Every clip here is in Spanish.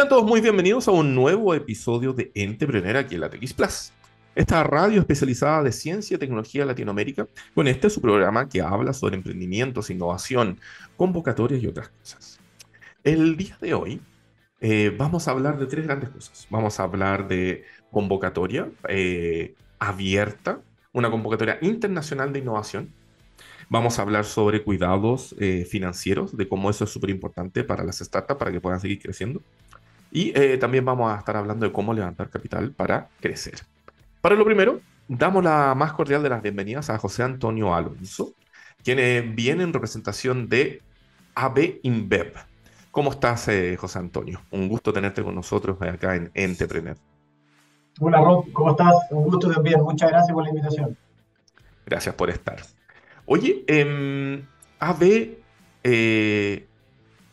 Sean todos muy bienvenidos a un nuevo episodio de Entrepreneur aquí en la TX Plus. Esta radio especializada de ciencia y tecnología Latinoamérica, con este es su programa que habla sobre emprendimientos, innovación, convocatorias y otras cosas. El día de hoy eh, vamos a hablar de tres grandes cosas. Vamos a hablar de convocatoria eh, abierta, una convocatoria internacional de innovación. Vamos a hablar sobre cuidados eh, financieros, de cómo eso es súper importante para las startups, para que puedan seguir creciendo. Y eh, también vamos a estar hablando de cómo levantar capital para crecer. Para lo primero, damos la más cordial de las bienvenidas a José Antonio Alonso, quien eh, viene en representación de AB InBev. ¿Cómo estás, José Antonio? Un gusto tenerte con nosotros acá en Entrepreneur. Hola Rob, ¿cómo estás? Un gusto también. Muchas gracias por la invitación. Gracias por estar. Oye, eh, AB, eh,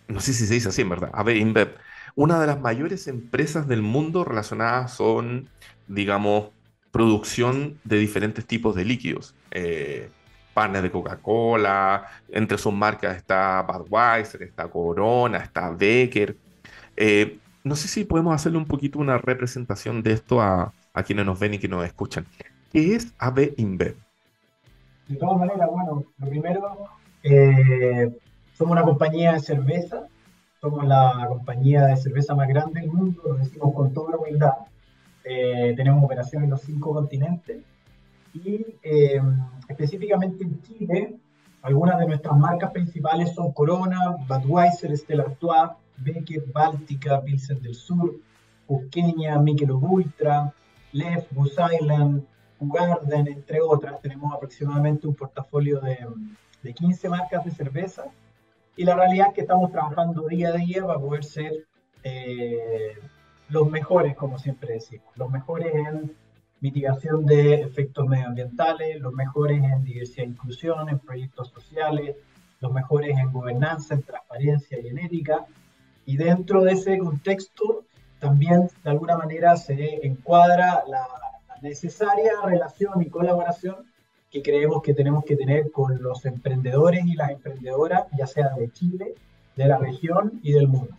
no sé si se dice así en verdad, AB InBev, una de las mayores empresas del mundo relacionadas son, digamos, producción de diferentes tipos de líquidos. Eh, panes de Coca-Cola, entre sus marcas está Budweiser, está Corona, está Becker. Eh, no sé si podemos hacerle un poquito una representación de esto a, quienes nos ven y que nos escuchan. ¿Qué es AB InBev? De todas maneras, bueno, lo primero, eh, somos una compañía de cerveza, somos la compañía de cerveza más grande del mundo, lo decimos con toda la humildad. Eh, tenemos operación en los cinco continentes y eh, específicamente en Chile, algunas de nuestras marcas principales son Corona, Budweiser, Stella Artois, Becker, Báltica, Pilsen del Sur, Cusqueña, Michelob Ultra, Lef, Goose Island, Garden, entre otras. Tenemos aproximadamente un portafolio de, de 15 marcas de cerveza y la realidad es que estamos trabajando día a día para poder ser eh, los mejores, como siempre decimos, los mejores en mitigación de efectos medioambientales, los mejores en diversidad e inclusión, en proyectos sociales, los mejores en gobernanza, en transparencia y en ética, y dentro de ese contexto también de alguna manera se encuadra la, necesaria relación y colaboración que creemos que tenemos que tener con los emprendedores y las emprendedoras, ya sea de Chile, de la región y del mundo.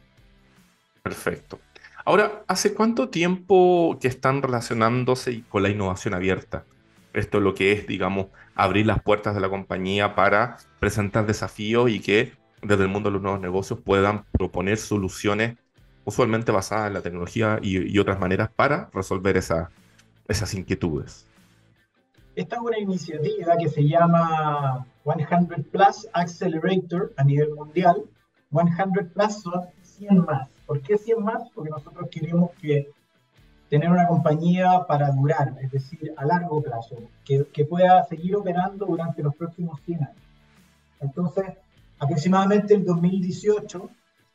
Perfecto. Ahora, ¿hace cuánto tiempo que están relacionándose con la innovación abierta? Esto es lo que es, digamos, abrir las puertas de la compañía para presentar desafíos y que desde el mundo de los nuevos negocios puedan proponer soluciones usualmente basadas en la tecnología y, otras maneras para resolver esas inquietudes. Esta es una iniciativa que se llama 100 Plus Accelerator a nivel mundial. 100 Plus son 100 más. ¿Por qué 100 más? Porque nosotros queremos que tener una compañía para durar, es decir, a largo plazo, que, que pueda seguir operando durante los próximos 100 años. Entonces, aproximadamente en 2018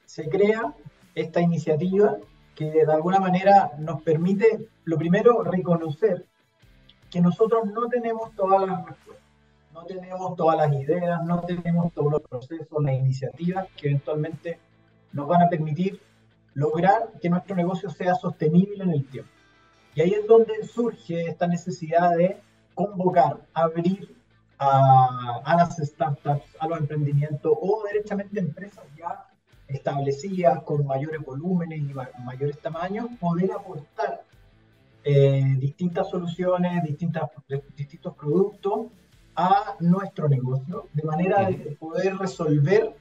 se crea esta iniciativa que de alguna manera nos permite, lo primero, reconocer que nosotros no tenemos todas las respuestas, no tenemos todas las ideas, no tenemos todos los procesos, las iniciativas que eventualmente nos van a permitir lograr que nuestro negocio sea sostenible en el tiempo. Y ahí es donde surge esta necesidad de convocar, abrir a, las startups, a los emprendimientos o derechamente empresas ya establecidas con mayores volúmenes y mayores tamaños, poder aportar eh, distintas soluciones, distintas, distintos productos a nuestro negocio, de manera de poder resolver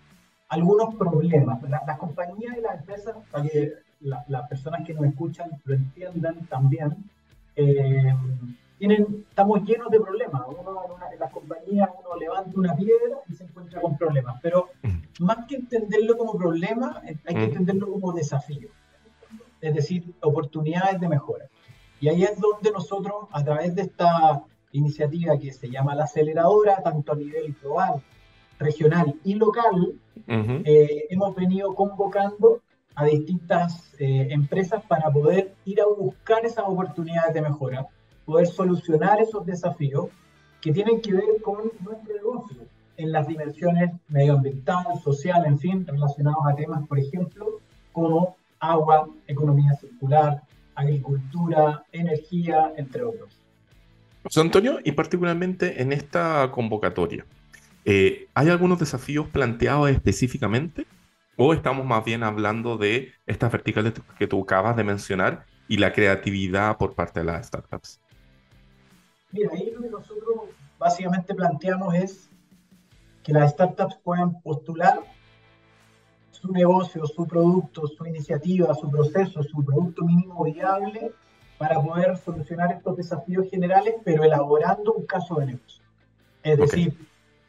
algunos problemas. las compañías y las empresas, para que las personas que nos escuchan lo entiendan también, eh, estamos llenos de problemas. Uno en, las compañías uno levanta una piedra y se encuentra con problemas, pero mm. más que entenderlo como problema, eh, hay que mm. entenderlo como desafío, es decir, oportunidades de mejora. Y ahí es donde nosotros, a través de esta iniciativa que se llama la aceleradora, tanto a nivel global, regional y local, eh, hemos venido convocando a distintas eh, empresas para poder ir a buscar esas oportunidades de mejora poder solucionar esos desafíos que tienen que ver con nuestro negocio en las dimensiones medioambiental, social, en fin, relacionados a temas, por ejemplo, como agua, economía circular, agricultura, energía, entre otros. José Antonio, y particularmente en esta convocatoria, eh, ¿hay algunos desafíos planteados específicamente? ¿O estamos más bien hablando de estas verticales que tú acabas de mencionar y la creatividad por parte de las startups? Mira, ahí lo que nosotros básicamente planteamos es que las startups puedan postular su negocio, su producto, su iniciativa, su proceso, su producto mínimo viable para poder solucionar estos desafíos generales, pero elaborando un caso de negocio. Es decir,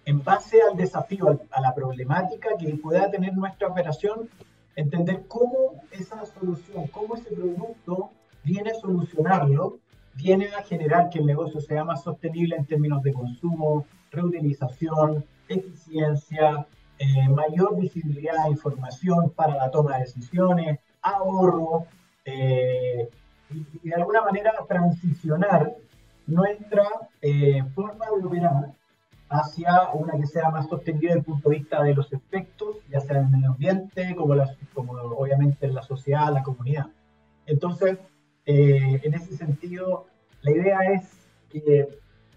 en base al desafío, a la problemática que pueda tener nuestra operación, entender cómo esa solución, cómo ese producto viene a solucionarlo, viene a generar que el negocio sea más sostenible en términos de consumo, reutilización, eficiencia, eh, mayor visibilidad de información para la toma de decisiones, ahorro, eh, y, de alguna manera transicionar nuestra eh, forma de operar hacia una que sea más sostenible desde el punto de vista de los efectos, ya sea en el medio ambiente, como, como obviamente en la sociedad, la comunidad. Entonces, eh, en ese sentido, la idea es que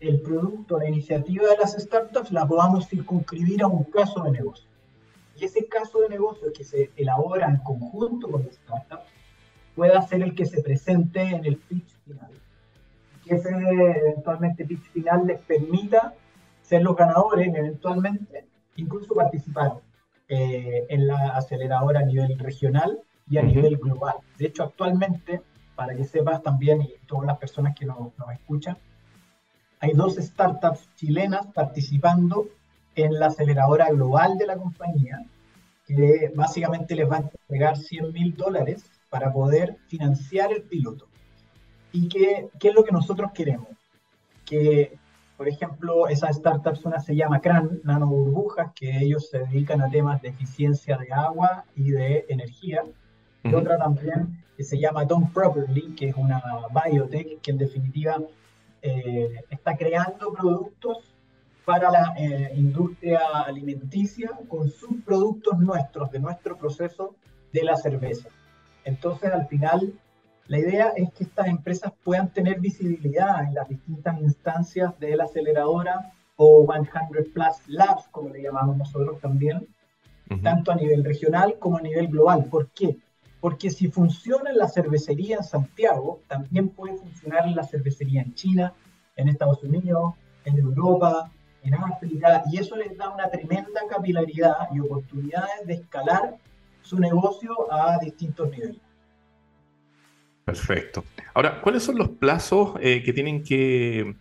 el producto, la iniciativa de las startups la podamos circunscribir a un caso de negocio. Y ese caso de negocio que se elabora en conjunto con las startups pueda ser el que se presente en el pitch final. Que ese eventualmente pitch final les permita ser los ganadores eventualmente, incluso participar eh, en la aceleradora a nivel regional y a nivel global. De hecho, actualmente, para que sepas también, y todas las personas que nos, escuchan, hay dos startups chilenas participando en la aceleradora global de la compañía, que básicamente les va a entregar 100 mil dólares para poder financiar el piloto. ¿Y qué, qué es lo que nosotros queremos? Que por ejemplo, esa startup una se llama CRAN, Nano Burbujas, que ellos se dedican a temas de eficiencia de agua y de energía. Y otra también que se llama Don't Properly, que es una biotech que en definitiva eh, está creando productos para la eh, industria alimenticia con subproductos nuestros, de nuestro proceso de la cerveza. Entonces, al final, la idea es que estas empresas puedan tener visibilidad en las distintas instancias de la aceleradora o 100 Plus Labs, como le llamamos nosotros también, tanto a nivel regional como a nivel global. ¿Por qué? Porque si funciona en la cervecería en Santiago, también puede funcionar en la cervecería en China, en Estados Unidos, en Europa, en África, y eso les da una tremenda capilaridad y oportunidades de escalar su negocio a distintos niveles. Perfecto. Ahora, ¿cuáles son los plazos eh, que tienen que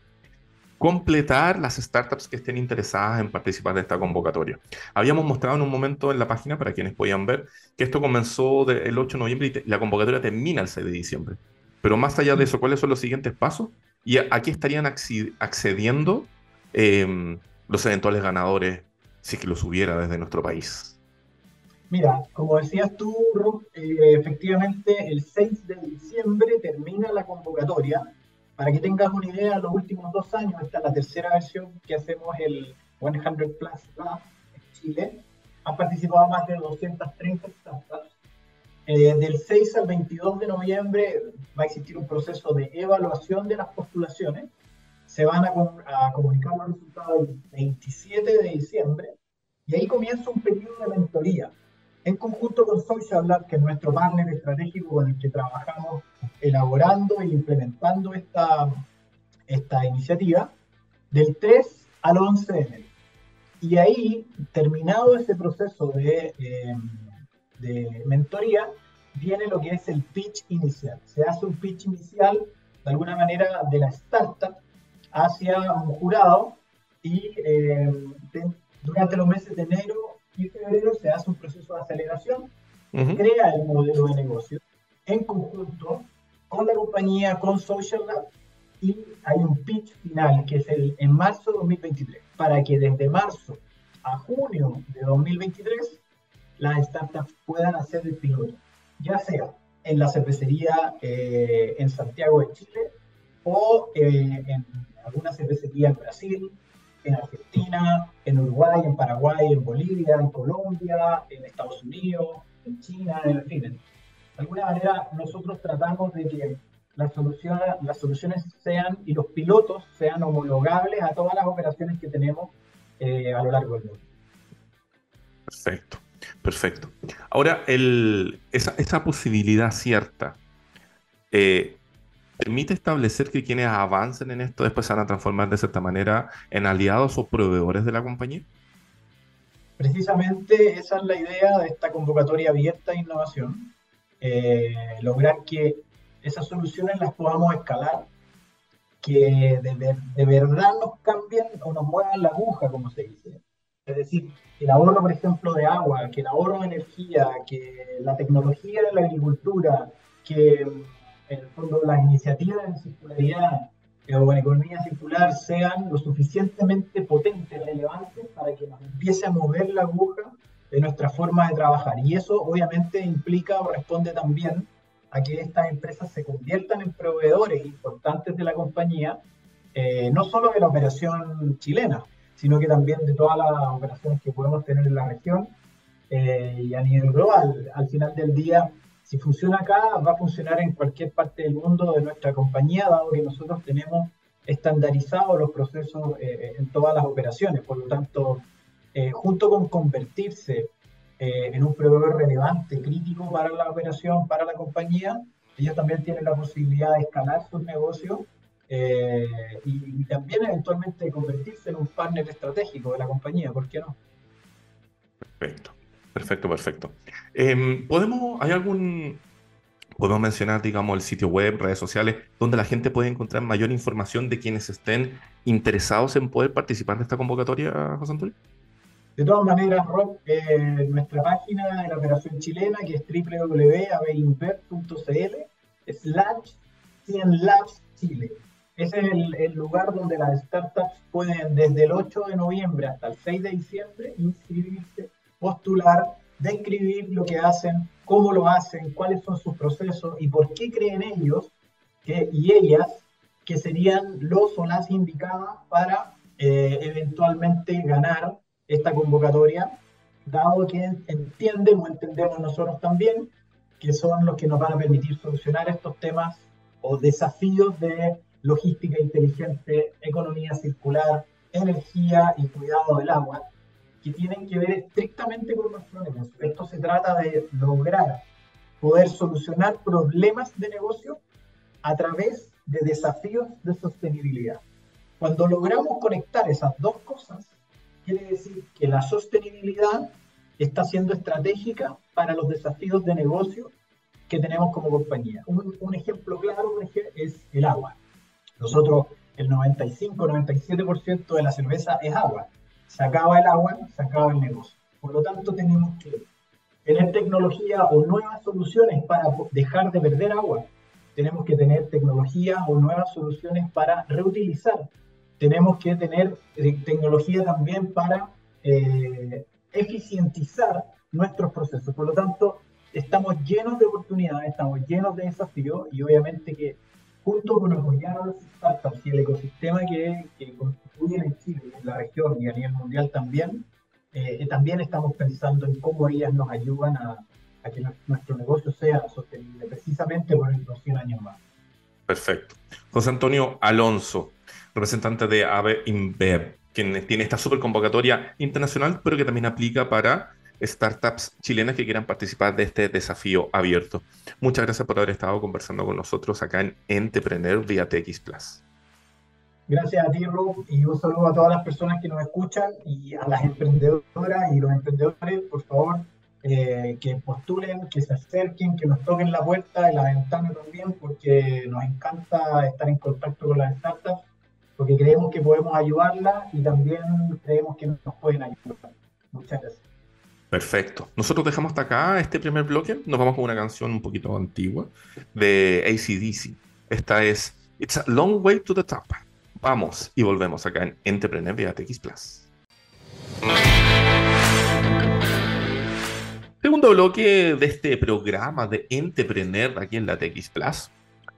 completar las startups que estén interesadas en participar de esta convocatoria? Habíamos mostrado en un momento en la página, para quienes podían ver, que esto comenzó el 8 de noviembre y la convocatoria termina el 6 de diciembre. Pero más allá de eso, ¿cuáles son los siguientes pasos? Y aquí estarían accediendo em, los eventuales ganadores, si que los hubiera desde nuestro país. Mira, como decías tú, eh, efectivamente el 6 de diciembre termina la convocatoria. Para que tengas una idea, los últimos dos años, esta es la tercera versión que hacemos el 100 Plus Lab en Chile, han participado más de 230 startups. Eh, del 6 al 22 de noviembre va a existir un proceso de evaluación de las postulaciones. Se van a, a comunicar los resultados el 27 de diciembre y ahí comienza un periodo de mentoría en conjunto con Social Lab, que es nuestro partner estratégico con el que trabajamos elaborando e implementando esta, esta iniciativa, del 3 al 11 de enero. Y ahí, terminado ese proceso de, eh, de mentoría, viene lo que es el pitch inicial. Se hace un pitch inicial, de alguna manera, de la startup hacia un jurado y eh, durante los meses de enero y en febrero se hace un proceso de aceleración, crea el modelo de negocio en conjunto con la compañía, con Social Lab, y hay un pitch final que es el, en marzo de 2023, para que desde marzo a junio de 2023 las startups puedan hacer el piloto, ya sea en la cervecería eh, en Santiago de Chile o eh, en alguna cervecería en Brasil, en Argentina, en Uruguay, en Paraguay, en Bolivia, en Colombia, en Estados Unidos, en China, en fin. De alguna manera nosotros tratamos de que las soluciones, sean y los pilotos sean homologables a todas las operaciones que tenemos eh, a lo largo del mundo. Perfecto. Perfecto. Ahora, esa, posibilidad cierta eh, permite establecer que quienes avancen en esto después se van a transformar de cierta manera en aliados o proveedores de la compañía. Precisamente esa es la idea de esta convocatoria abierta de innovación, eh, lograr que esas soluciones las podamos escalar, que de, de verdad nos cambien o nos muevan la aguja, como se dice. Es decir, el ahorro, por ejemplo, de agua, que el ahorro de energía, que la tecnología de la agricultura, que en el fondo las iniciativas en circularidad o en economía circular sean lo suficientemente potentes, relevantes, para que nos empiece a mover la aguja de nuestra forma de trabajar. Y eso obviamente implica o responde también a que estas empresas se conviertan en proveedores importantes de la compañía, eh, no solo de la operación chilena, sino que también de todas las operaciones que podemos tener en la región eh, y a nivel global. Al final del día, si funciona acá, va a funcionar en cualquier parte del mundo de nuestra compañía, dado que nosotros tenemos estandarizados los procesos eh, en todas las operaciones. Por lo tanto, eh, junto con convertirse en un proveedor relevante, crítico para la operación, para la compañía, ellos también tienen la posibilidad de escalar sus negocios eh, y, también eventualmente convertirse en un partner estratégico de la compañía, ¿por qué no? Perfecto, perfecto, perfecto. Em, ¿Podemos, hay algún, podemos mencionar, digamos, el sitio web, redes sociales, donde la gente puede encontrar mayor información de quienes estén interesados en poder participar de esta convocatoria, José Antonio? De todas maneras, Rob, eh, nuestra página de la operación chilena, que es www.abinvert.cl slash 100 labs Chile. Ese es el, lugar donde las startups pueden desde el 8 de noviembre hasta el 6 de diciembre inscribirse, postular, describir lo que hacen, cómo lo hacen, cuáles son sus procesos y por qué creen ellos que, y ellas que serían los o las indicadas para eh, eventualmente ganar esta convocatoria, dado que entienden o entendemos nosotros también que son los que nos van a permitir solucionar estos temas o desafíos de logística inteligente, economía circular, energía y cuidado del agua, que tienen que ver estrictamente con nuestro negocio. Esto se trata de lograr poder solucionar problemas de negocio a través de desafíos de sostenibilidad. Cuando logramos conectar esas dos cosas, quiere decir que la sostenibilidad está siendo estratégica para los desafíos de negocio que tenemos como compañía. Un, un ejemplo claro es el agua. Nosotros, el 95-97% de la cerveza es agua. Se acaba el agua, se acaba el negocio. Por lo tanto, tenemos que tener tecnología o nuevas soluciones para dejar de perder agua. Tenemos que tener tecnología o nuevas soluciones para reutilizar. Tenemos que tener eh, tecnología también para eh, eficientizar nuestros procesos. Por lo tanto, estamos llenos de oportunidades, estamos llenos de desafíos y obviamente que junto con apoyar a startups y el ecosistema que, que constituyen en Chile, en la región y a nivel mundial también, eh, también estamos pensando en cómo ellas nos ayudan a, que nuestro negocio sea sostenible, precisamente por los 100 años más. Perfecto. José Antonio Alonso, representante de AVE InBev, quien tiene esta super convocatoria internacional, pero que también aplica para startups chilenas que quieran participar de este desafío abierto. Muchas gracias por haber estado conversando con nosotros acá en Entrepreneur vía TX Plus. Gracias a ti, Rob, y un saludo a todas las personas que nos escuchan y a las emprendedoras y los emprendedores, por favor, eh, que postulen, que se acerquen, que nos toquen la puerta y la ventana también, porque nos encanta estar en contacto con las startups, porque creemos que podemos ayudarlas y también creemos que nos pueden ayudar. Muchas gracias. Perfecto. Nosotros dejamos hasta acá este primer bloque. Nos vamos con una canción un poquito antigua de ACDC. Esta es It's a Long Way to the Top. Vamos y volvemos acá en Entrepreneur vía TX Plus. Segundo bloque de este programa de Entrepreneur aquí en la TX Plus.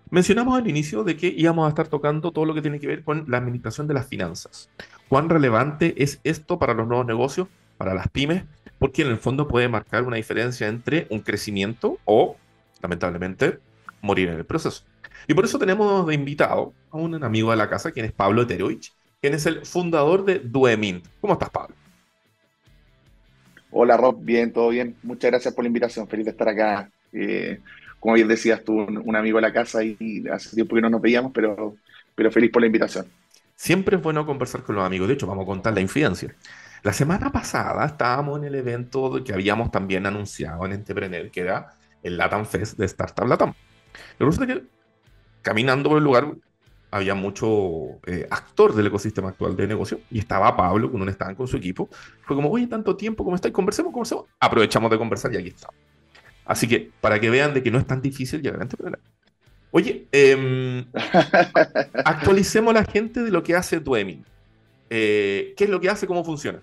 Mencionamos al inicio de que íbamos a estar tocando todo lo que tiene que ver con la administración de las finanzas. ¿Cuán relevante es esto para los nuevos negocios, para las pymes porque en el fondo puede marcar una diferencia entre un crecimiento o, lamentablemente, morir en el proceso. Y por eso tenemos de invitado a un amigo de la casa, quien es Pablo Eterovich, quien es el fundador de Duemint. ¿Cómo estás, Pablo? Hola Rob, bien, todo bien. Muchas gracias por la invitación, feliz de estar acá. Eh, como bien decías tú, un, amigo de la casa y hace tiempo que no nos veíamos, pero, pero feliz por la invitación. Siempre es bueno conversar con los amigos, de hecho vamos a contar la infidencia. La semana pasada estábamos en el evento que habíamos también anunciado en Entrepreneur, que era el Latam Fest de Startup Latam. Lo que que caminando por el lugar había mucho eh, actor del ecosistema actual de negocio y estaba Pablo, cuando estaban con su equipo. Fue como, oye, tanto tiempo, ¿cómo estáis? Conversemos, conversemos. Aprovechamos de conversar y aquí estamos. Así que para que vean de que no es tan difícil llegar a entrepreneur. Oye, eh, actualicemos a la gente de lo que hace Duemin. Eh, ¿Qué es lo que hace? ¿Cómo funciona?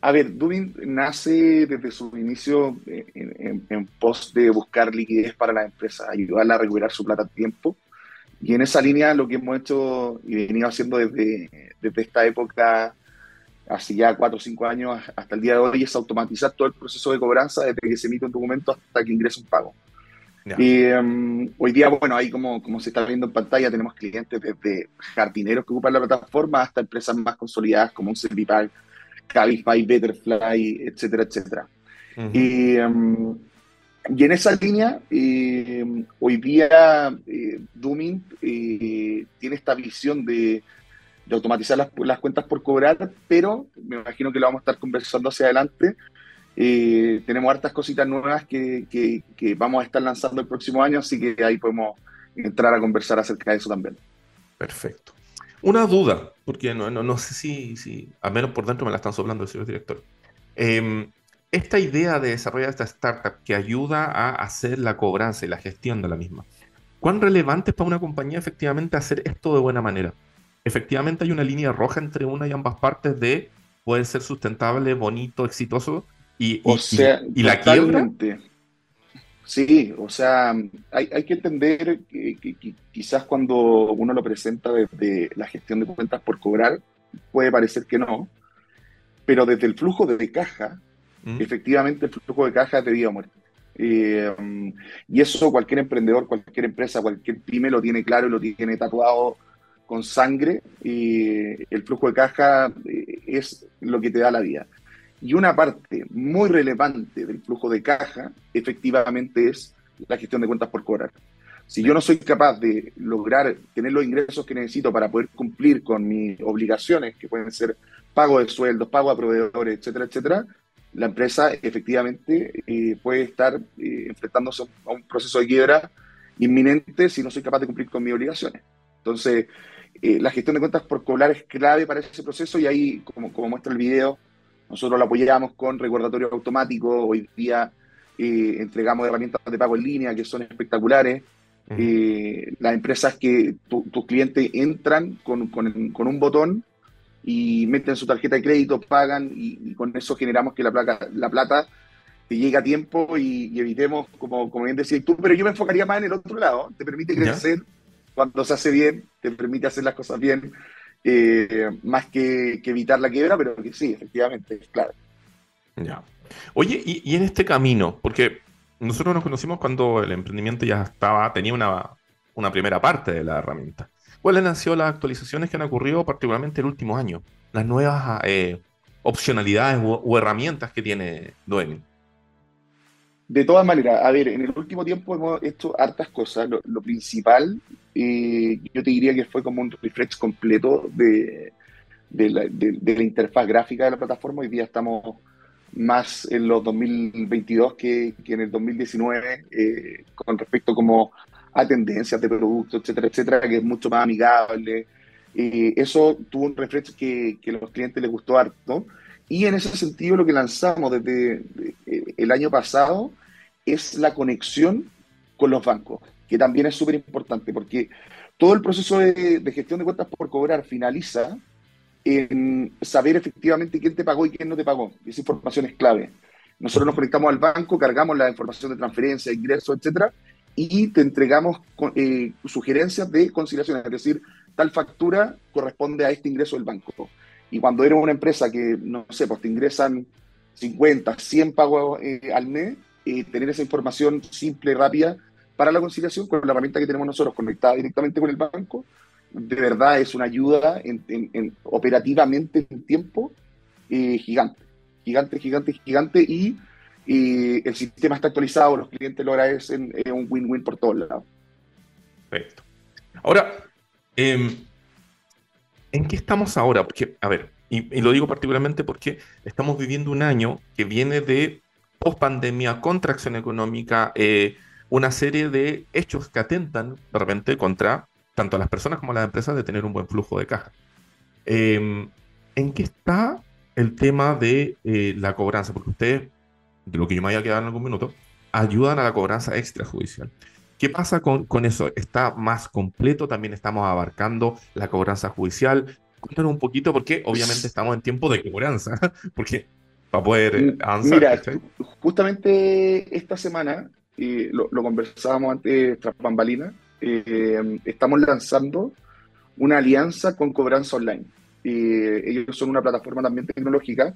A ver, Dubin nace desde su inicio en, en, pos de buscar liquidez para la empresa, ayudarla a recuperar su plata a tiempo. Y en esa línea lo que hemos hecho y venido haciendo desde, desde esta época, hace ya cuatro o cinco años hasta el día de hoy, es automatizar todo el proceso de cobranza desde que se emite un documento hasta que ingresa un pago. Y em, hoy día, bueno, ahí como, como se está viendo en pantalla, tenemos clientes desde jardineros que ocupan la plataforma hasta empresas más consolidadas como un Servipack, Cabify, Betterfly, etcétera, etcétera. y, em, y, en esa línea, em, hoy día eh, Dooming eh, tiene esta visión de, de automatizar las, las, cuentas por cobrar, pero me imagino que lo vamos a estar conversando hacia adelante. Eh, tenemos hartas cositas nuevas que, que, que, vamos a estar lanzando el próximo año, así que ahí podemos entrar a conversar acerca de eso también. Perfecto. Una duda, porque no, no, sé si, si, al menos por dentro me la están soplando señor director. Em, esta idea de desarrollar esta startup que ayuda a hacer la cobranza y la gestión de la misma, ¿cuán relevante es para una compañía efectivamente hacer esto de buena manera? Efectivamente hay una línea roja entre una y ambas partes de poder ser sustentable, bonito, exitoso y, o sea, y, la quiebra. Sí, o sea, hay, hay que entender que, quizás cuando uno lo presenta desde la gestión de cuentas por cobrar, puede parecer que no, pero desde el flujo de caja, mm. efectivamente el flujo de caja es de vida o muerte. Eh, y eso cualquier emprendedor, cualquier empresa, cualquier pyme lo tiene claro y lo tiene tatuado con sangre. Y el flujo de caja eh, es lo que te da la vida. Y una parte muy relevante del flujo de caja, efectivamente, es la gestión de cuentas por cobrar. Si yo no soy capaz de lograr tener los ingresos que necesito para poder cumplir con mis obligaciones, que pueden ser pago de sueldos, pago a proveedores, etcétera, etcétera, la empresa efectivamente eh, puede estar eh, enfrentándose a un proceso de quiebra inminente si no soy capaz de cumplir con mis obligaciones. Entonces, eh, la gestión de cuentas por cobrar es clave para ese proceso y ahí, como, como muestra el video, nosotros lo apoyamos con recordatorio automático. Hoy día eh, entregamos herramientas de pago en línea que son espectaculares. Eh, las empresas que tus clientes entran con, un botón y meten su tarjeta de crédito, pagan y, con eso generamos que la, placa, la plata te llegue a tiempo y, evitemos, como, como bien decías tú, pero yo me enfocaría más en el otro lado. Te permite crecer cuando se hace bien, te permite hacer las cosas bien eh, más que, evitar la quiebra, pero que sí, efectivamente, claro. Ya. Oye, y, en este camino, porque nosotros nos conocimos cuando el emprendimiento ya estaba, tenía una, una primera parte de la herramienta. ¿Cuáles han sido las actualizaciones que han ocurrido particularmente el último año? Las nuevas eh, opcionalidades o, herramientas que tiene Duemi. De todas maneras, a ver, en el último tiempo hemos hecho hartas cosas. Lo, principal, eh, yo te diría que fue como un refresh completo de, la, interfaz gráfica de la plataforma. Hoy día estamos más en los 2022 que, que en el 2019 eh, con respecto como a tendencias de productos, etcétera, etcétera, que es mucho más amigable. Eh, eso tuvo un refresh que, que a los clientes les gustó harto. Y en ese sentido lo que lanzamos desde eh, el año pasado es la conexión con los bancos, que también es súper importante, porque todo el proceso de, gestión de cuentas por cobrar finaliza en saber efectivamente quién te pagó y quién no te pagó. Esa información es clave. Nosotros nos conectamos al banco, cargamos la información de transferencia, ingreso, etcétera, y te entregamos eh, sugerencias de conciliación, es decir, tal factura corresponde a este ingreso del banco. Y cuando eres una empresa que, no sé, pues te ingresan 50, 100 pagos eh, al mes, eh, tener esa información simple, y rápida para la conciliación con la herramienta que tenemos nosotros conectada directamente con el banco, de verdad es una ayuda en, operativamente en tiempo eh, gigante. gigante, gigante, gigante y, el sistema está actualizado, los clientes lo agradecen, es un win-win por todos lados. Perfecto. Ahora, em, ¿en qué estamos ahora? Porque, a ver, y, lo digo particularmente porque estamos viviendo un año que viene de post-pandemia, contracción económica, eh, una serie de hechos que atentan de repente contra tanto a las personas como a las empresas de tener un buen flujo de caja. Em, ¿En qué está el tema de eh, la cobranza? Porque ustedes, de lo que yo me haya quedado en algún minuto, ayudan a la cobranza extrajudicial. ¿Qué pasa con, con eso? ¿Está más completo? También estamos abarcando la cobranza judicial. Cuéntanos un poquito, porque obviamente estamos en tiempo de cobranza, porque para poder mm, avanzar. Mira, justamente esta semana, eh, lo, conversábamos antes tras bambalina, eh, estamos lanzando una alianza con Cobranza Online. Eh, ellos son una plataforma también tecnológica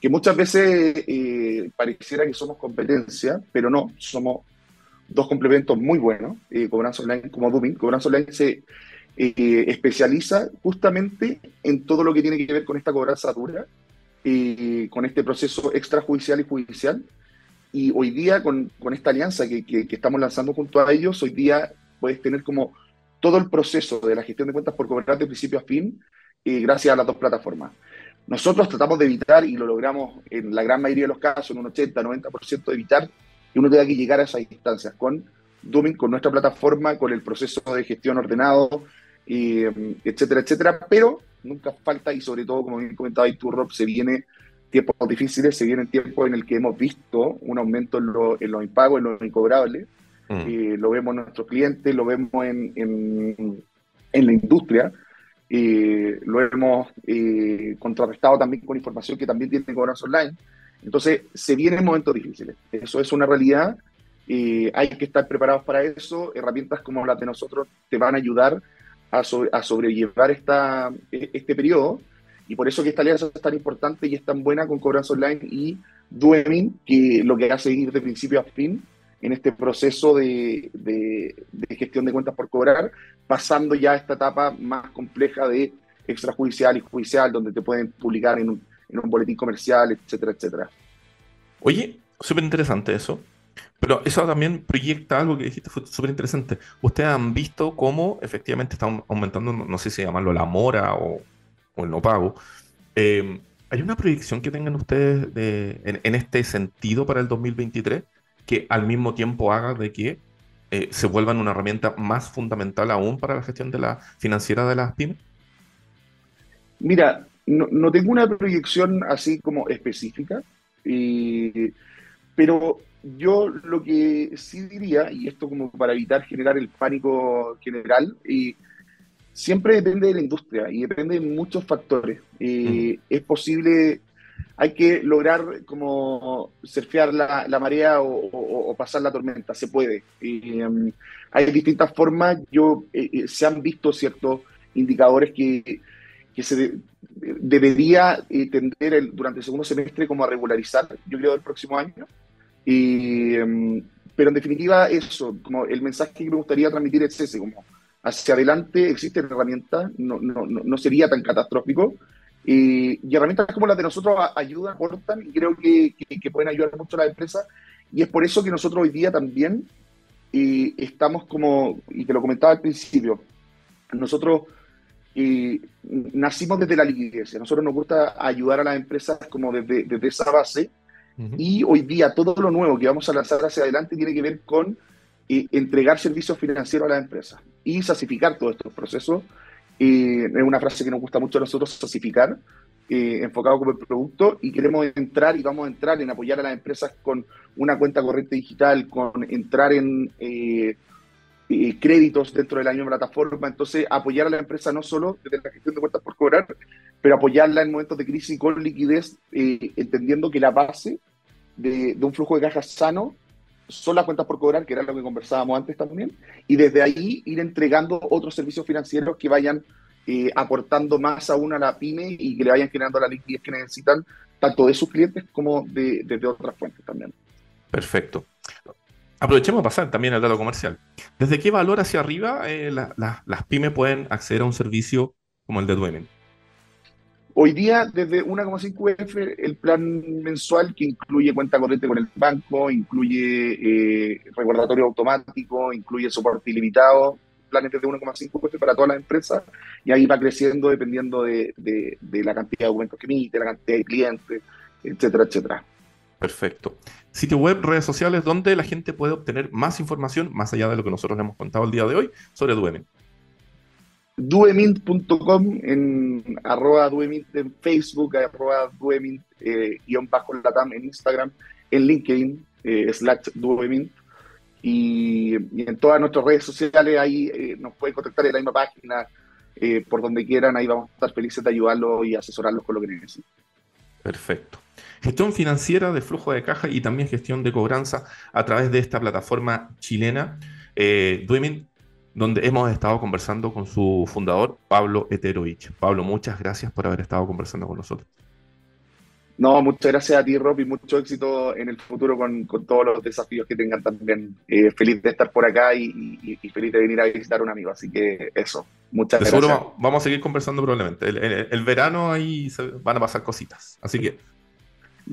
que muchas veces pareciera que somos competencia, pero no, somos dos complementos muy buenos, Cobranza Online como Dooming. Cobranza Online se especializa justamente en todo lo que tiene que ver con esta cobranza dura, con este proceso extrajudicial y judicial. Y hoy día, con, con esta alianza que, que, estamos lanzando junto a ellos, hoy día puedes tener como todo el proceso de la gestión de cuentas por cobrar de principio a fin, eh, gracias a las dos plataformas. Nosotros tratamos de evitar, y lo logramos en la gran mayoría de los casos, en un 80-90%, de evitar que uno tenga que llegar a esas instancias con Dooming, con nuestra plataforma, con el proceso de gestión ordenado, etcétera, etcétera, pero nunca falta y sobre todo, como bien comentaba ahí tú, Rob, se viene tiempos difíciles, se vienen tiempos en el que hemos visto un aumento en, en los impagos, en los incobrables, mm. eh, lo vemos en nuestros clientes, lo vemos en, en, en la industria, eh, lo hemos eh, contrarrestado también con información que también tiene cobranza online. Entonces, se vienen momentos difíciles. Eso es una realidad. hay que estar preparados para eso. Herramientas como las de nosotros te van a ayudar a, sobrellevar esta, e, este periodo. Y por eso que esta alianza es tan importante y es tan buena con Cobranza Online y Duemin, que lo que hace ir de principio a fin en este proceso de, de, gestión de cuentas por cobrar, pasando ya a esta etapa más compleja de extrajudicial y judicial, donde te pueden publicar en un, en un boletín comercial, etcétera, etcétera. Oye, súper interesante eso. Pero eso también proyecta algo que dijiste, fue súper interesante. Ustedes han visto cómo efectivamente están aumentando, no sé si llamarlo la mora o, el no pago. Em, ¿Hay una proyección que tengan ustedes de, en, este sentido para el 2023 que al mismo tiempo haga de que eh, se vuelvan una herramienta más fundamental aún para la gestión de la financiera de las pymes? Mira, no, no tengo una proyección así como específica, pero yo lo que sí diría, y esto como para evitar generar el pánico general, y siempre depende de la industria y depende de muchos factores. Mm. Es posible, hay que lograr como surfear la, la marea o, pasar la tormenta, se puede. Um, hay distintas formas, yo, eh, eh, se han visto ciertos indicadores que, que se debería eh, tender durante el segundo semestre como a regularizar, yo creo, el próximo año. Y, em, pero en definitiva, eso, como el mensaje que me gustaría transmitir es ese, como hacia adelante existen herramientas, no, no, no sería tan catastrófico. Y, y, herramientas como las de nosotros ayudan, aportan y creo que, que, pueden ayudar mucho a la empresa. Y es por eso que nosotros hoy día también eh, estamos como, y te lo comentaba al principio, nosotros eh, nacimos desde la liquidez. Nosotros nos gusta ayudar a las empresas como desde, desde esa base y hoy día todo lo nuevo que vamos a lanzar hacia adelante tiene que ver con eh, entregar servicios financieros a las empresas y sacificar todos estos procesos. Eh, es una frase que nos gusta mucho a nosotros, sacificar, eh, enfocado como el producto, y queremos entrar y vamos a entrar en apoyar a las empresas con una cuenta corriente digital, con entrar en créditos dentro de la misma plataforma. Entonces, apoyar a la empresa no solo desde la gestión de cuentas por cobrar, pero apoyarla en momentos de crisis con liquidez, entendiendo que la base de, un flujo de caja sano son las cuentas por cobrar, que era lo que conversábamos antes también, y desde ahí ir entregando otros servicios financieros que vayan eh, aportando más aún a la pyme y que le vayan generando la liquidez que necesitan, tanto de sus clientes como de, otras fuentes también. Perfecto. Aprovechemos a pasar también al dato comercial. ¿Desde qué valor hacia arriba eh, las pymes pueden acceder a un servicio como el de Duemen? Hoy día, desde 1,5 UF, el plan mensual que incluye cuenta corriente con el banco, incluye eh, recordatorio automático, incluye soporte ilimitado, planes desde 1,5 UF para todas las empresas, y ahí va creciendo dependiendo de, de la cantidad de documentos que emite, la cantidad de clientes, etcétera, etcétera. Perfecto. Sitio web, redes sociales, donde la gente puede obtener más información, más allá de lo que nosotros le hemos contado el día de hoy, sobre Duemint duemint.com, en arroba duemint en Facebook, arroba duemint eh, guion bajo latam en Instagram, en LinkedIn, eh, slash duemint. Y, en todas nuestras redes sociales ahí eh, nos pueden contactar en la misma página, por donde quieran, ahí vamos a estar felices de ayudarlos y asesorarlos con lo que necesiten. Perfecto. Gestión financiera de flujo de caja y también gestión de cobranza a través de esta plataforma chilena. Eh, donde hemos estado conversando con su fundador, Pablo Eterovich. Pablo, muchas gracias por haber estado conversando con nosotros. No, muchas gracias a ti, Rob, y mucho éxito en el futuro con, todos los desafíos que tengan también. Eh, feliz de estar por acá y, feliz de venir a visitar a un amigo. Así que eso, muchas gracias. Seguro vamos a seguir conversando probablemente. El, verano ahí van a pasar cositas. Así que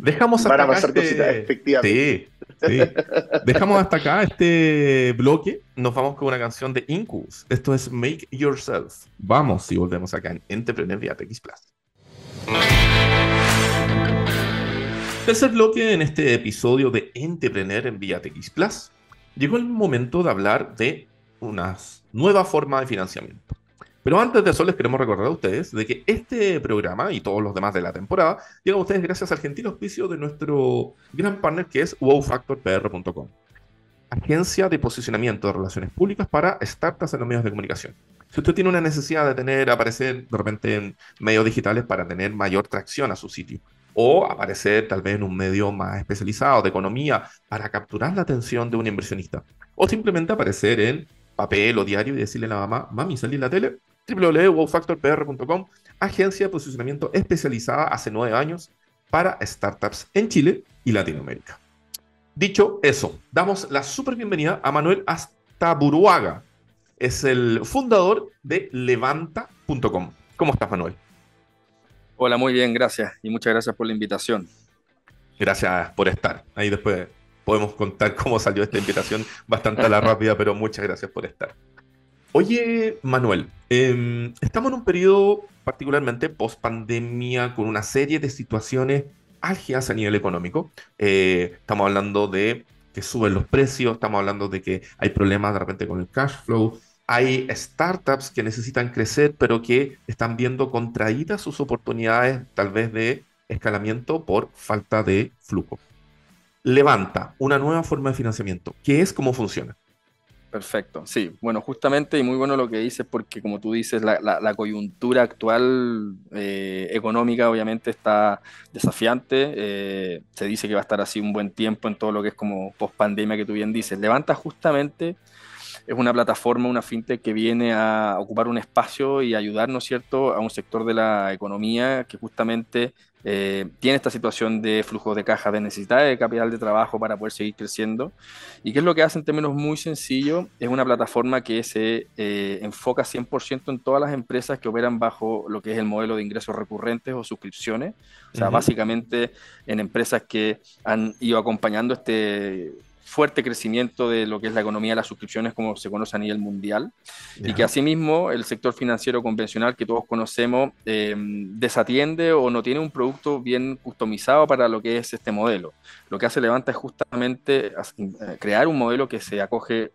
dejamos hasta Van a pasar cositas, este efectivamente. Sí, Dejamos hasta acá este bloque. Nos vamos con una canción de Incubus. Esto es Make Yourself. Vamos y volvemos acá en Entrepreneur vía TX Plus. Tercer bloque en este episodio de Entrepreneur en Vía TX Plus. Llegó el momento de hablar de una nueva forma de financiamiento. Pero antes de eso les queremos recordar a ustedes de que este programa y todos los demás de la temporada llegan a ustedes gracias al gentil auspicio de nuestro gran partner que es wowfactorpr.com. Agencia de posicionamiento de relaciones públicas para startups en los medios de comunicación. Si usted tiene una necesidad de tener, aparecer de repente en medios digitales para tener mayor tracción a su sitio, o aparecer tal vez en un medio más especializado de economía para capturar la atención de un inversionista, o simplemente aparecer en papel o diario y decirle a la mamá, mami, salí en la tele, www.wowfactorpr.com, agencia de posicionamiento especializada hace nueve años para startups en Chile y Latinoamérica. Dicho eso, damos la súper bienvenida a Manuel Astaburuaga. Es el fundador de levanta.com. ¿Cómo estás, Manuel? Hola, muy bien, gracias. Y muchas gracias por la invitación. Gracias por estar. Ahí después podemos contar cómo salió esta invitación bastante a la rápida, pero muchas gracias por estar. Oye, Manuel, em, estamos en un periodo particularmente post pandemia con una serie de situaciones álgidas a nivel económico. Eh, estamos hablando de que suben los precios, estamos hablando de que hay problemas de repente con el cash flow, hay startups que necesitan crecer, pero que están viendo contraídas sus oportunidades tal vez de escalamiento por falta de flujo. Levanta una nueva forma de financiamiento. ¿Qué es? ¿Cómo funciona? Perfecto, sí. Bueno, justamente y muy bueno lo que dices porque como tú dices, la, coyuntura actual eh, económica obviamente está desafiante. Eh, se dice que va a estar así un buen tiempo en todo lo que es como post pandemia que tú bien dices. Levanta justamente es una plataforma, una fintech que viene a ocupar un espacio y ayudar, ¿no es cierto?, a un sector de la economía que justamente eh, tiene esta situación de flujo de caja, de necesidad de capital de trabajo para poder seguir creciendo. ¿Y qué es lo que hace en términos muy sencillos? Es una plataforma que se eh, enfoca 100% en todas las empresas que operan bajo lo que es el modelo de ingresos recurrentes o suscripciones. O sea, básicamente en empresas que han ido acompañando este fuerte crecimiento de lo que es la economía de las suscripciones como se conoce a nivel mundial y que asimismo el sector financiero convencional que todos conocemos em, desatiende o no tiene un producto bien customizado para lo que es este modelo. Lo que hace Levanta es justamente eh, crear un modelo que se acoge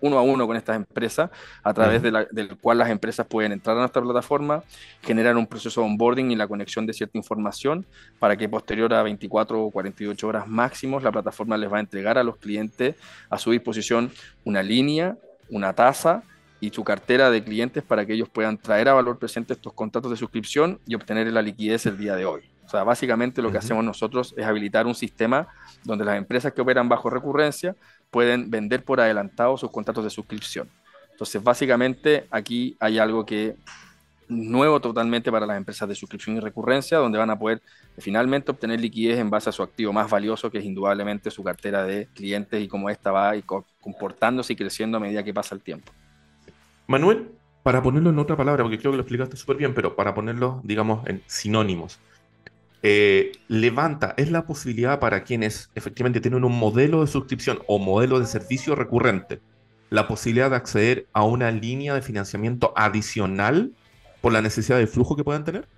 uno a uno con estas empresas, a través del cual las empresas pueden entrar a nuestra plataforma, generar un proceso de onboarding y la conexión de cierta información para que posterior a 24 o 48 horas máximos la plataforma les va a entregar a los clientes a su disposición una línea, una tasa y su cartera de clientes para que ellos puedan traer a valor presente estos contratos de suscripción y obtener la liquidez el día de hoy. O sea, básicamente lo que hacemos nosotros es habilitar un sistema donde las empresas que operan bajo recurrencia pueden vender por adelantado sus contratos de suscripción. Entonces, básicamente aquí hay algo que nuevo totalmente para las empresas de suscripción y recurrencia, donde van a poder finalmente obtener liquidez en base a su activo más valioso, que es indudablemente su cartera de clientes y cómo esta va comportándose y creciendo a medida que pasa el tiempo. Manuel, para ponerlo en otra palabra, porque creo que lo explicaste súper bien, pero para ponerlo, digamos, en sinónimos, eh, levanta es la posibilidad para quienes efectivamente tienen un modelo de suscripción o modelo de servicio recurrente, la posibilidad de acceder a una línea de financiamiento adicional por la necesidad de flujo que puedan tener.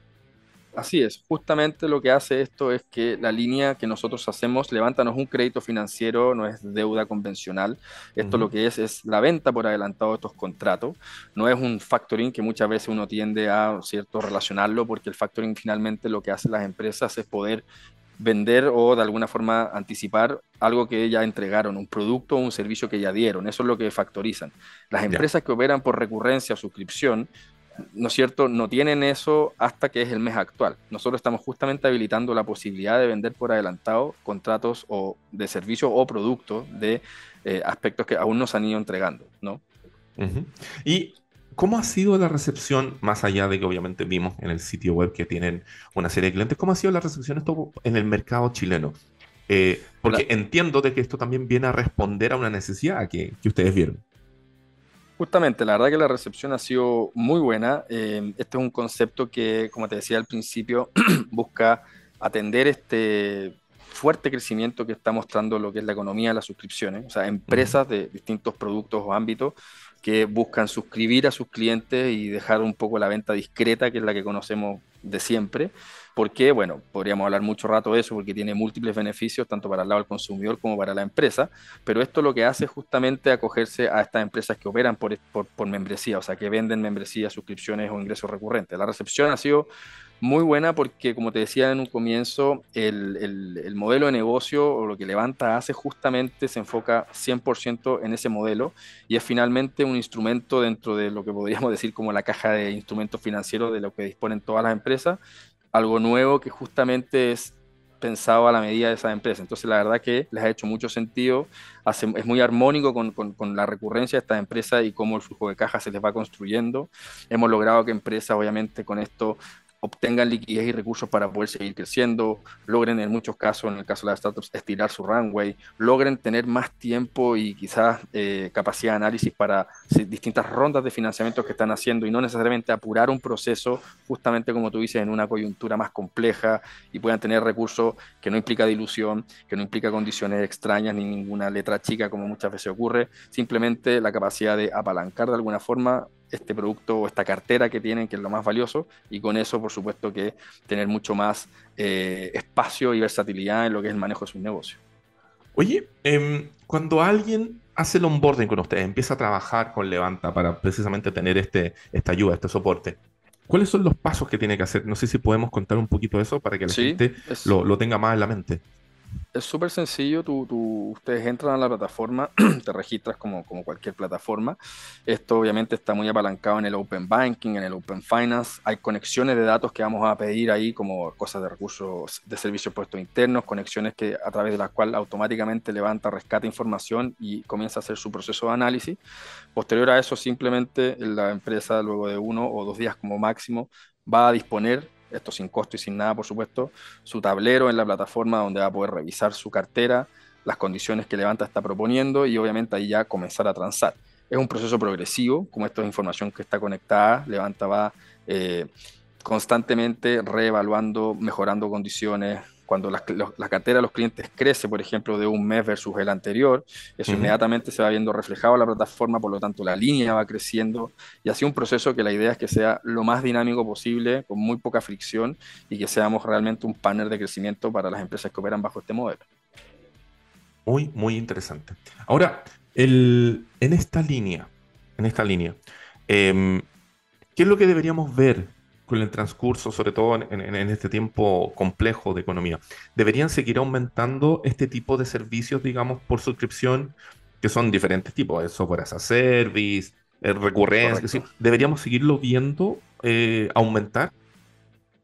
Así es, justamente lo que hace esto es que la línea que nosotros hacemos, levántanos un crédito financiero, no es deuda convencional. Esto lo que es es la venta por adelantado de estos contratos. No es un factoring que muchas veces uno tiende a cierto relacionarlo, porque el factoring finalmente lo que hacen las empresas es poder vender o de alguna forma anticipar algo que ya entregaron, un producto o un servicio que ya dieron. Eso es lo que factorizan. Las empresas que operan por recurrencia o suscripción ¿no es cierto?, no tienen eso hasta que es el mes actual. Nosotros estamos justamente habilitando la posibilidad de vender por adelantado contratos o de servicio o productos de eh, aspectos que aún no se han ido entregando, ¿no? ¿Y cómo ha sido la recepción, más allá de que obviamente vimos en el sitio web que tienen una serie de clientes, cómo ha sido la recepción esto en el mercado chileno? Eh, porque entiendo de que esto también viene a responder a una necesidad que, que ustedes vieron. Justamente, la verdad que la recepción ha sido muy buena. Eh, este es un concepto que, como te decía al principio, busca atender este fuerte crecimiento que está mostrando lo que es la economía de las suscripciones, o sea, empresas de distintos productos o ámbitos que buscan suscribir a sus clientes y dejar un poco la venta discreta, que es la que conocemos de siempre, porque, bueno, podríamos hablar mucho rato de eso, porque tiene múltiples beneficios, tanto para el lado del consumidor como para la empresa, pero esto lo que hace es justamente acogerse a estas empresas que operan por, por, membresía, o sea, que venden membresía, suscripciones o ingresos recurrentes. La recepción ha sido muy buena porque, como te decía en un comienzo, el, el, modelo de negocio o lo que Levanta hace justamente se enfoca 100% en ese modelo y es finalmente un instrumento dentro de lo que podríamos decir como la caja de instrumentos financieros de lo que disponen todas las empresas algo nuevo que justamente es pensado a la medida de esa empresa. Entonces, la verdad que les ha hecho mucho sentido, es muy armónico con, con, la recurrencia de esta empresa y cómo el flujo de caja se les va construyendo. Hemos logrado que empresas, obviamente, con esto obtengan liquidez y recursos para poder seguir creciendo, logren en muchos casos, en el caso de las startups, estirar su runway, logren tener más tiempo y quizás eh, capacidad de análisis para distintas rondas de financiamiento que están haciendo y no necesariamente apurar un proceso, justamente como tú dices, en una coyuntura más compleja y puedan tener recursos que no implica dilución, que no implica condiciones extrañas ni ninguna letra chica como muchas veces ocurre, simplemente la capacidad de apalancar de alguna forma este producto o esta cartera que tienen, que es lo más valioso, y con eso, por supuesto, que tener mucho más eh, espacio y versatilidad en lo que es el manejo de sus negocios. Oye, em, cuando alguien hace el onboarding con ustedes, empieza a trabajar con Levanta para precisamente tener este, esta ayuda, este soporte, ¿cuáles son los pasos que tiene que hacer? No sé si podemos contar un poquito de eso para que la gente lo, lo tenga más en la mente. Es súper sencillo, tú, ustedes entran a la plataforma, te registras como, como cualquier plataforma. Esto obviamente está muy apalancado en el Open Banking, en el Open Finance. Hay conexiones de datos que vamos a pedir ahí como cosas de recursos de servicios puestos internos, conexiones que, a través de las cuales automáticamente levanta, rescata información y comienza a hacer su proceso de análisis. Posterior a eso, simplemente la empresa, luego de uno o dos días como máximo, va a disponer esto sin costo y sin nada, por supuesto, su tablero en la plataforma donde va a poder revisar su cartera, las condiciones que Levanta está proponiendo y obviamente ahí ya comenzar a transar. Es un proceso progresivo, como esto es información que está conectada, Levanta va eh, constantemente reevaluando, mejorando condiciones, cuando la, cartera de los clientes crece, por ejemplo, de un mes versus el anterior, eso inmediatamente se va viendo reflejado en la plataforma, por lo tanto la línea va creciendo y así un proceso que la idea es que sea lo más dinámico posible, con muy poca fricción y que seamos realmente un panel de crecimiento para las empresas que operan bajo este modelo. Muy, muy interesante. Ahora, el, en esta línea, en esta línea, em, ¿qué es lo que deberíamos ver con el transcurso, sobre todo en, este tiempo complejo de economía. ¿Deberían seguir aumentando este tipo de servicios, digamos, por suscripción, que son diferentes tipos, de software as a service, eh, recurrencia? ¿Deberíamos seguirlo viendo eh, aumentar?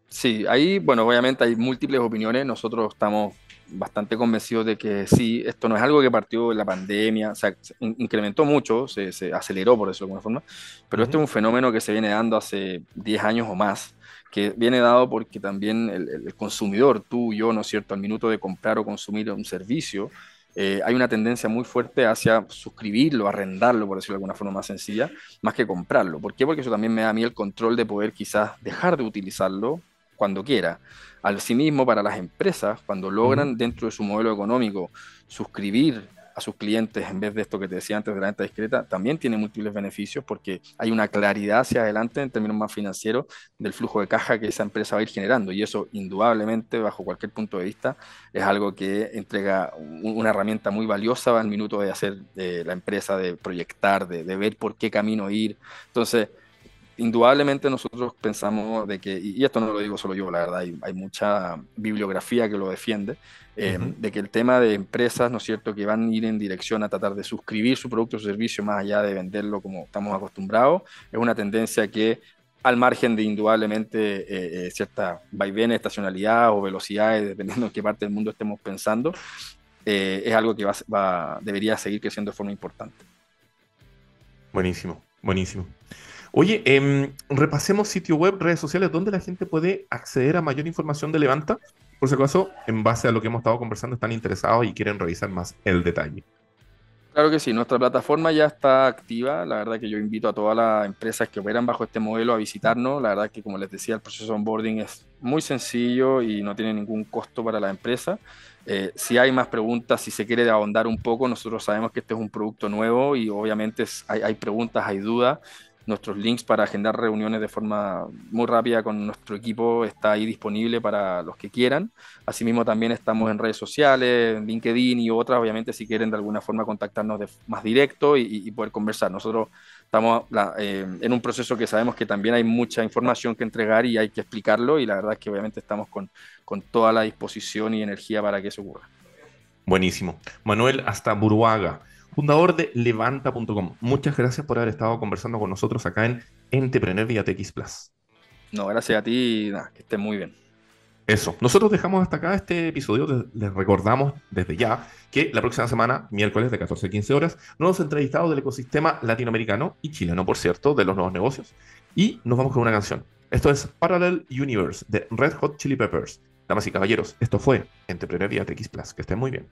Sí, ahí, bueno, obviamente hay múltiples opiniones. Nosotros estamos bastante convencidos de que sí, esto no es algo que partió en la pandemia, o sea, incrementó mucho, se, aceleró por eso de alguna forma, pero este es un fenómeno que se viene dando hace 10 años o más, que viene dado porque también el, consumidor, tú yo, ¿no es cierto?, al minuto de comprar o consumir un servicio, eh, hay una tendencia muy fuerte hacia suscribirlo, arrendarlo, por decirlo de alguna forma más sencilla, más que comprarlo. ¿Por qué? Porque eso también me da a mí el control de poder quizás dejar de utilizarlo cuando quiera. Asimismo, para las empresas, cuando logran dentro de su modelo económico suscribir a sus clientes en vez de esto que te decía antes de la venta discreta, también tiene múltiples beneficios porque hay una claridad hacia adelante en términos más financieros del flujo de caja que esa empresa va a ir generando y eso indudablemente bajo cualquier punto de vista es algo que entrega una herramienta muy valiosa al minuto de hacer de la empresa, de proyectar, de, de ver por qué camino ir. Entonces, indudablemente nosotros pensamos de que, y esto no lo digo solo yo, la verdad, hay, mucha bibliografía que lo defiende, eh, de que el tema de empresas, ¿no es cierto?, que van a ir en dirección a tratar de suscribir su producto o servicio más allá de venderlo como estamos acostumbrados, es una tendencia que al margen de indudablemente eh, eh, cierta vaivén, estacionalidad o velocidades, dependiendo en qué parte del mundo estemos pensando, es algo que va, debería seguir creciendo de forma importante. Buenísimo, buenísimo. Oye, em, repasemos sitio web, redes sociales, donde la gente puede acceder a mayor información de Levanta. Por si acaso, en base a lo que hemos estado conversando, están interesados y quieren revisar más el detalle. Claro que sí, nuestra plataforma ya está activa. La verdad que yo invito a todas las empresas que operan bajo este modelo a visitarnos. La verdad que, como les decía, el proceso de onboarding es muy sencillo y no tiene ningún costo para la empresa. Eh, si hay más preguntas, si se quiere ahondar un poco, nosotros sabemos que este es un producto nuevo y obviamente hay, hay preguntas, hay dudas nuestros links para agendar reuniones de forma muy rápida con nuestro equipo está ahí disponible para los que quieran. Asimismo, también estamos en redes sociales, en LinkedIn y otras, obviamente, si quieren de alguna forma contactarnos de más directo y, poder conversar. Nosotros estamos eh, en un proceso que sabemos que también hay mucha información que entregar y hay que explicarlo y la verdad es que obviamente estamos con, con toda la disposición y energía para que eso ocurra. Buenísimo. Manuel, hasta Buruaga fundador de levanta.com. Muchas gracias por haber estado conversando con nosotros acá en Entrepreneur vía TX Plus. No, gracias a ti, que estés muy bien. Eso, nosotros dejamos hasta acá este episodio. Les recordamos desde ya que la próxima semana, miércoles de 14 a 15 horas, nuevos entrevistados del ecosistema latinoamericano y chileno, por cierto, de los nuevos negocios. Y nos vamos con una canción. Esto es Parallel Universe de Red Hot Chili Peppers. Damas y caballeros, esto fue Entrepreneur vía TX Plus. Que estén muy bien.